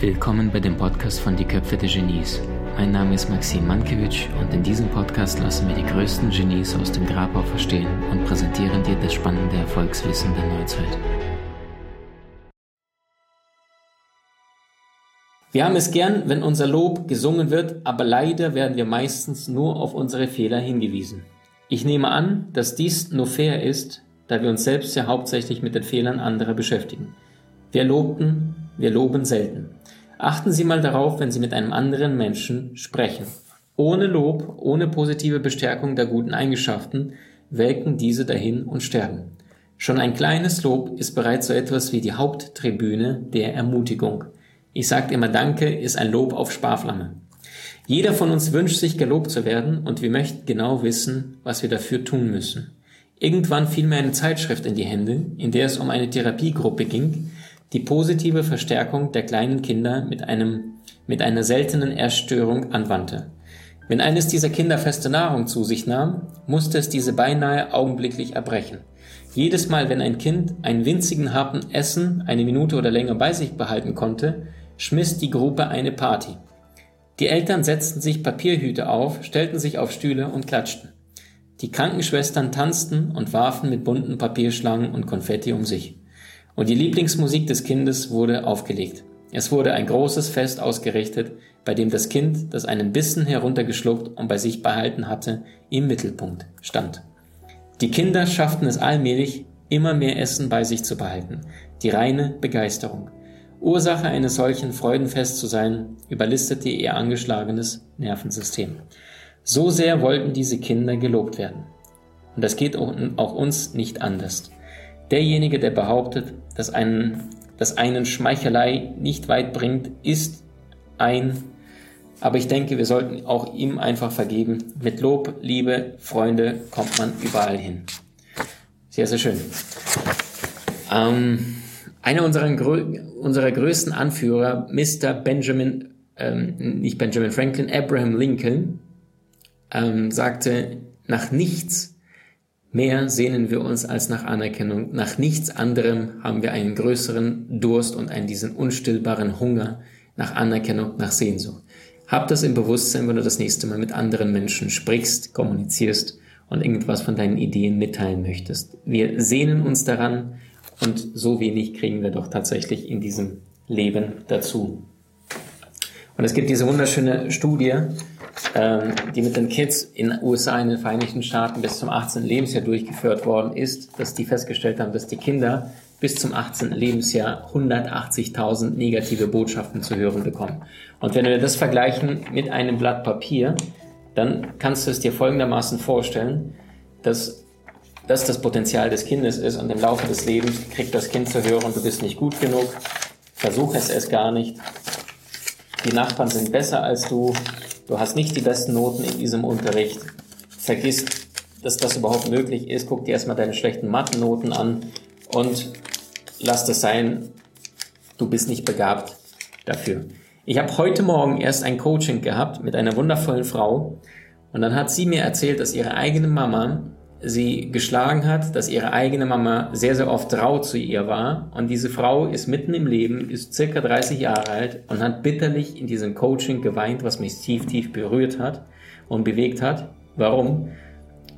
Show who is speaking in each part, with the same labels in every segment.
Speaker 1: Willkommen bei dem Podcast von Die Köpfe der Genies. Mein Name ist Maxim Mankewitsch und in diesem Podcast lassen wir die größten Genies aus dem Grabau verstehen und präsentieren dir das spannende Erfolgswissen der Neuzeit.
Speaker 2: Wir haben es gern, wenn unser Lob gesungen wird, aber leider werden wir meistens nur auf unsere Fehler hingewiesen. Ich nehme an, dass dies nur fair ist, da wir uns selbst ja hauptsächlich mit den Fehlern anderer beschäftigen. Wir lobten, wir loben selten. Achten Sie mal darauf, wenn Sie mit einem anderen Menschen sprechen. Ohne Lob, ohne positive Bestärkung der guten Eigenschaften welken diese dahin und sterben. Schon ein kleines Lob ist bereits so etwas wie die Haupttribüne der Ermutigung. Ich sage immer Danke ist ein Lob auf Sparflamme. Jeder von uns wünscht sich gelobt zu werden und wir möchten genau wissen, was wir dafür tun müssen. Irgendwann fiel mir eine Zeitschrift in die Hände, in der es um eine Therapiegruppe ging, die positive Verstärkung der kleinen Kinder mit einem, mit einer seltenen Erststörung anwandte. Wenn eines dieser Kinder feste Nahrung zu sich nahm, musste es diese beinahe augenblicklich erbrechen. Jedes Mal, wenn ein Kind einen winzigen Happen Essen eine Minute oder länger bei sich behalten konnte, schmiss die Gruppe eine Party. Die Eltern setzten sich Papierhüte auf, stellten sich auf Stühle und klatschten. Die Krankenschwestern tanzten und warfen mit bunten Papierschlangen und Konfetti um sich und die Lieblingsmusik des Kindes wurde aufgelegt. Es wurde ein großes Fest ausgerichtet, bei dem das Kind, das einen Bissen heruntergeschluckt und bei sich behalten hatte, im Mittelpunkt stand. Die Kinder schafften es allmählich, immer mehr Essen bei sich zu behalten. Die reine Begeisterung. Ursache eines solchen Freudenfests zu sein, überlistete ihr angeschlagenes Nervensystem. So sehr wollten diese Kinder gelobt werden. Und das geht auch uns nicht anders. Derjenige, der behauptet, dass einen, dass einen Schmeichelei nicht weit bringt, ist ein, aber ich denke, wir sollten auch ihm einfach vergeben. Mit Lob, Liebe, Freunde kommt man überall hin. Sehr, sehr schön. Ähm, einer unserer, unserer größten Anführer, Mr. Benjamin, ähm, nicht Benjamin Franklin, Abraham Lincoln, ähm, sagte, nach nichts Mehr sehnen wir uns als nach Anerkennung. Nach nichts anderem haben wir einen größeren Durst und einen diesen unstillbaren Hunger nach Anerkennung, nach Sehnsucht. Hab das im Bewusstsein, wenn du das nächste Mal mit anderen Menschen sprichst, kommunizierst und irgendwas von deinen Ideen mitteilen möchtest. Wir sehnen uns daran und so wenig kriegen wir doch tatsächlich in diesem Leben dazu. Und es gibt diese wunderschöne Studie, ähm, die mit den Kids in den USA, in den Vereinigten Staaten bis zum 18. Lebensjahr durchgeführt worden ist, dass die festgestellt haben, dass die Kinder bis zum 18. Lebensjahr 180.000 negative Botschaften zu hören bekommen. Und wenn wir das vergleichen mit einem Blatt Papier, dann kannst du es dir folgendermaßen vorstellen, dass das das Potenzial des Kindes ist und im Laufe des Lebens kriegt das Kind zu hören, du bist nicht gut genug, versuch es erst gar nicht, die Nachbarn sind besser als du, du hast nicht die besten Noten in diesem Unterricht, vergiss, dass das überhaupt möglich ist, guck dir erstmal deine schlechten Mathennoten an und lass das sein, du bist nicht begabt dafür. Ich habe heute Morgen erst ein Coaching gehabt mit einer wundervollen Frau und dann hat sie mir erzählt, dass ihre eigene Mama sie geschlagen hat, dass ihre eigene Mama sehr, sehr oft rau zu ihr war. Und diese Frau ist mitten im Leben, ist circa 30 Jahre alt und hat bitterlich in diesem Coaching geweint, was mich tief, tief berührt hat und bewegt hat. Warum?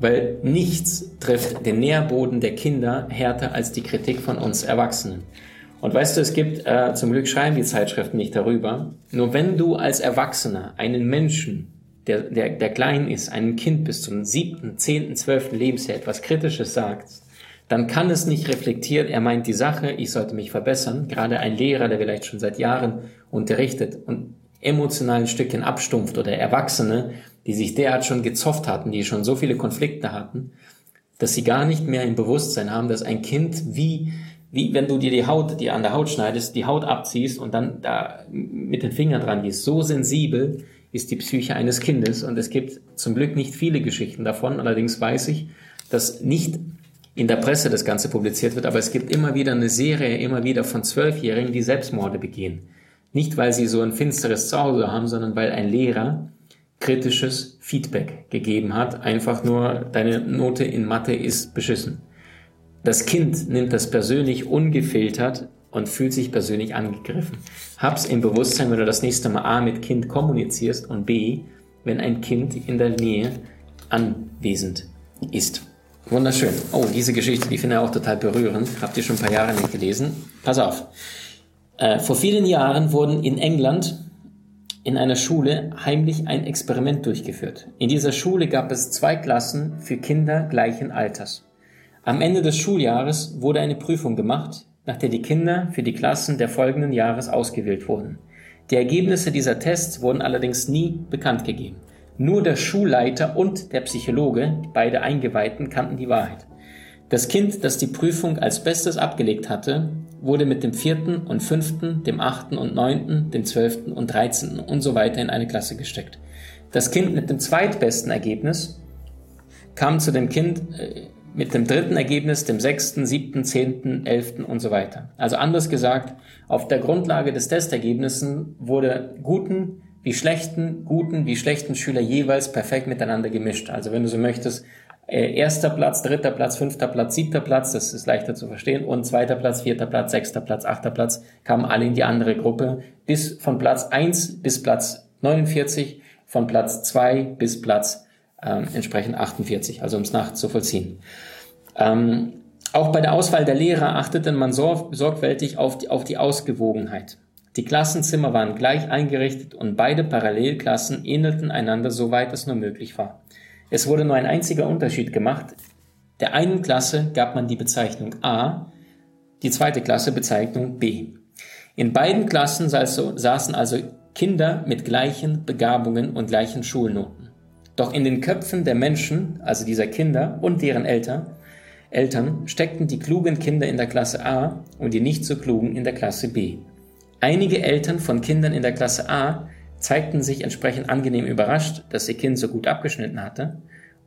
Speaker 2: Weil nichts trifft den Nährboden der Kinder härter als die Kritik von uns Erwachsenen. Und weißt du, es gibt, äh, zum Glück schreiben die Zeitschriften nicht darüber, nur wenn du als Erwachsener einen Menschen der, der, der klein ist, einem Kind bis zum siebten, zehnten, zwölften Lebensjahr etwas Kritisches sagt, dann kann es nicht reflektieren, er meint die Sache, ich sollte mich verbessern. Gerade ein Lehrer, der vielleicht schon seit Jahren unterrichtet und emotional ein Stückchen abstumpft oder Erwachsene, die sich derart schon gezofft hatten, die schon so viele Konflikte hatten, dass sie gar nicht mehr im Bewusstsein haben, dass ein Kind wie, wie wenn du dir die Haut, die an der Haut schneidest, die Haut abziehst und dann da mit den Fingern dran gehst, so sensibel, ist die Psyche eines Kindes. Und es gibt zum Glück nicht viele Geschichten davon. Allerdings weiß ich, dass nicht in der Presse das Ganze publiziert wird, aber es gibt immer wieder eine Serie, immer wieder von Zwölfjährigen, die Selbstmorde begehen. Nicht, weil sie so ein finsteres Zuhause haben, sondern weil ein Lehrer kritisches Feedback gegeben hat. Einfach nur, deine Note in Mathe ist beschissen. Das Kind nimmt das persönlich ungefiltert und fühlt sich persönlich angegriffen. Hab's im Bewusstsein, wenn du das nächste Mal A mit Kind kommunizierst und B, wenn ein Kind in der Nähe anwesend ist. Wunderschön. Oh, diese Geschichte, die finde ich auch total berührend. Habt ihr schon ein paar Jahre nicht gelesen? Pass auf. Äh, vor vielen Jahren wurden in England in einer Schule heimlich ein Experiment durchgeführt. In dieser Schule gab es zwei Klassen für Kinder gleichen Alters. Am Ende des Schuljahres wurde eine Prüfung gemacht, nach der die Kinder für die Klassen der folgenden Jahres ausgewählt wurden. Die Ergebnisse dieser Tests wurden allerdings nie bekannt gegeben. Nur der Schulleiter und der Psychologe, beide Eingeweihten, kannten die Wahrheit. Das Kind, das die Prüfung als Bestes abgelegt hatte, wurde mit dem vierten und fünften, dem achten und neunten, dem zwölften und dreizehnten und so weiter in eine Klasse gesteckt. Das Kind mit dem zweitbesten Ergebnis kam zu dem Kind äh, mit dem dritten Ergebnis, dem sechsten, siebten, zehnten, elften und so weiter. Also anders gesagt, auf der Grundlage des Testergebnissen wurde guten wie schlechten, guten wie schlechten Schüler jeweils perfekt miteinander gemischt. Also wenn du so möchtest, äh, erster Platz, dritter Platz, fünfter Platz, siebter Platz, das ist leichter zu verstehen, und zweiter Platz, vierter Platz, sechster Platz, achter Platz, kamen alle in die andere Gruppe, bis von Platz eins bis Platz 49, von Platz zwei bis Platz ähm, entsprechend 48, also um es nachzuvollziehen. Ähm, auch bei der Auswahl der Lehrer achtete man sorg sorgfältig auf die, auf die Ausgewogenheit. Die Klassenzimmer waren gleich eingerichtet und beide Parallelklassen ähnelten einander, soweit es nur möglich war. Es wurde nur ein einziger Unterschied gemacht. Der einen Klasse gab man die Bezeichnung A, die zweite Klasse Bezeichnung B. In beiden Klassen saßen also Kinder mit gleichen Begabungen und gleichen Schulnoten. Doch in den Köpfen der Menschen, also dieser Kinder und deren Eltern, Eltern steckten die klugen Kinder in der Klasse A und die nicht so klugen in der Klasse B. Einige Eltern von Kindern in der Klasse A zeigten sich entsprechend angenehm überrascht, dass ihr Kind so gut abgeschnitten hatte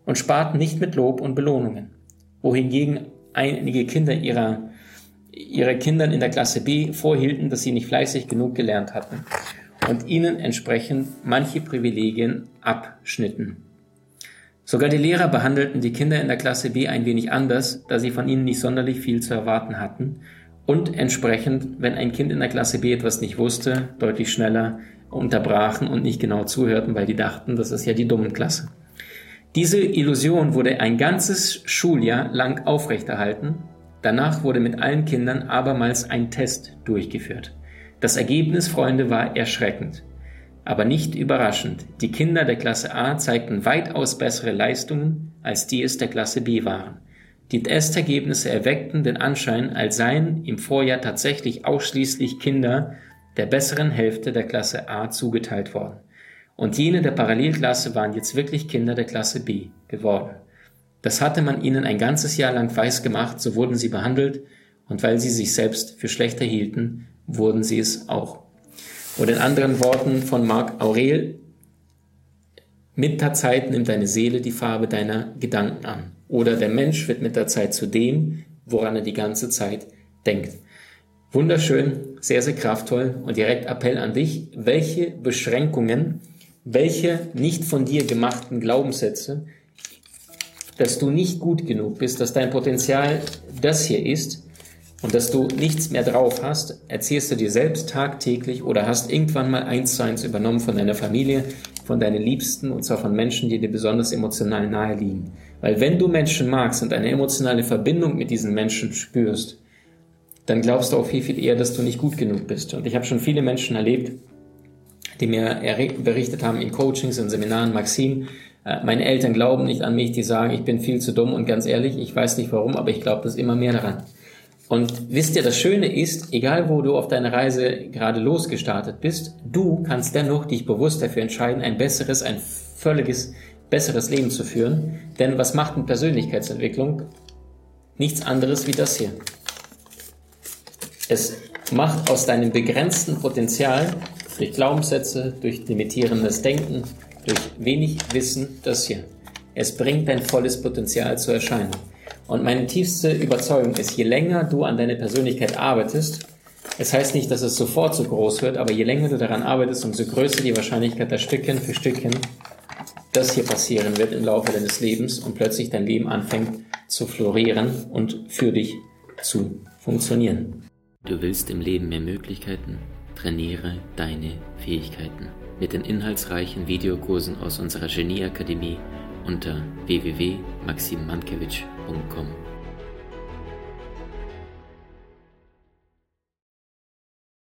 Speaker 2: und sparten nicht mit Lob und Belohnungen, wohingegen einige Kinder ihrer, ihrer Kindern in der Klasse B vorhielten, dass sie nicht fleißig genug gelernt hatten und ihnen entsprechend manche Privilegien abschnitten. Sogar die Lehrer behandelten die Kinder in der Klasse B ein wenig anders, da sie von ihnen nicht sonderlich viel zu erwarten hatten und entsprechend, wenn ein Kind in der Klasse B etwas nicht wusste, deutlich schneller unterbrachen und nicht genau zuhörten, weil die dachten, das ist ja die dummen Klasse. Diese Illusion wurde ein ganzes Schuljahr lang aufrechterhalten. Danach wurde mit allen Kindern abermals ein Test durchgeführt. Das Ergebnis, Freunde, war erschreckend. Aber nicht überraschend. Die Kinder der Klasse A zeigten weitaus bessere Leistungen, als die es der Klasse B waren. Die Testergebnisse erweckten den Anschein, als seien im Vorjahr tatsächlich ausschließlich Kinder der besseren Hälfte der Klasse A zugeteilt worden. Und jene der Parallelklasse waren jetzt wirklich Kinder der Klasse B geworden. Das hatte man ihnen ein ganzes Jahr lang weiß gemacht, so wurden sie behandelt, und weil sie sich selbst für schlechter hielten, wurden sie es auch. Oder in anderen Worten von Marc Aurel, mit der Zeit nimmt deine Seele die Farbe deiner Gedanken an. Oder der Mensch wird mit der Zeit zu dem, woran er die ganze Zeit denkt. Wunderschön, sehr, sehr kraftvoll und direkt Appell an dich. Welche Beschränkungen, welche nicht von dir gemachten Glaubenssätze, dass du nicht gut genug bist, dass dein Potenzial das hier ist und dass du nichts mehr drauf hast, erzählst du dir selbst tagtäglich oder hast irgendwann mal eins zu eins übernommen von deiner Familie, von deinen Liebsten und zwar von Menschen, die dir besonders emotional nahe liegen. Weil wenn du Menschen magst und eine emotionale Verbindung mit diesen Menschen spürst, dann glaubst du auch viel, viel eher, dass du nicht gut genug bist. Und ich habe schon viele Menschen erlebt, die mir berichtet haben in Coachings, in Seminaren, Maxim, äh, meine Eltern glauben nicht an mich, die sagen, ich bin viel zu dumm und ganz ehrlich, ich weiß nicht warum, aber ich glaube das immer mehr daran. Und wisst ihr, das Schöne ist, egal wo du auf deiner Reise gerade losgestartet bist, du kannst dennoch dich bewusst dafür entscheiden, ein besseres, ein völliges, besseres Leben zu führen. Denn was macht eine Persönlichkeitsentwicklung? Nichts anderes wie das hier. Es macht aus deinem begrenzten Potenzial durch Glaubenssätze, durch limitierendes Denken, durch wenig Wissen das hier. Es bringt dein volles Potenzial zur Erscheinung. Und meine tiefste Überzeugung ist, je länger du an deiner Persönlichkeit arbeitest, es heißt nicht, dass es sofort so groß wird, aber je länger du daran arbeitest, umso größer die Wahrscheinlichkeit, dass Stückchen für Stückchen das hier passieren wird im Laufe deines Lebens und plötzlich dein Leben anfängt zu florieren und für dich zu funktionieren.
Speaker 1: Du willst im Leben mehr Möglichkeiten? Trainiere deine Fähigkeiten mit den inhaltsreichen Videokursen aus unserer Genieakademie unter www.maximmankiewicz.com.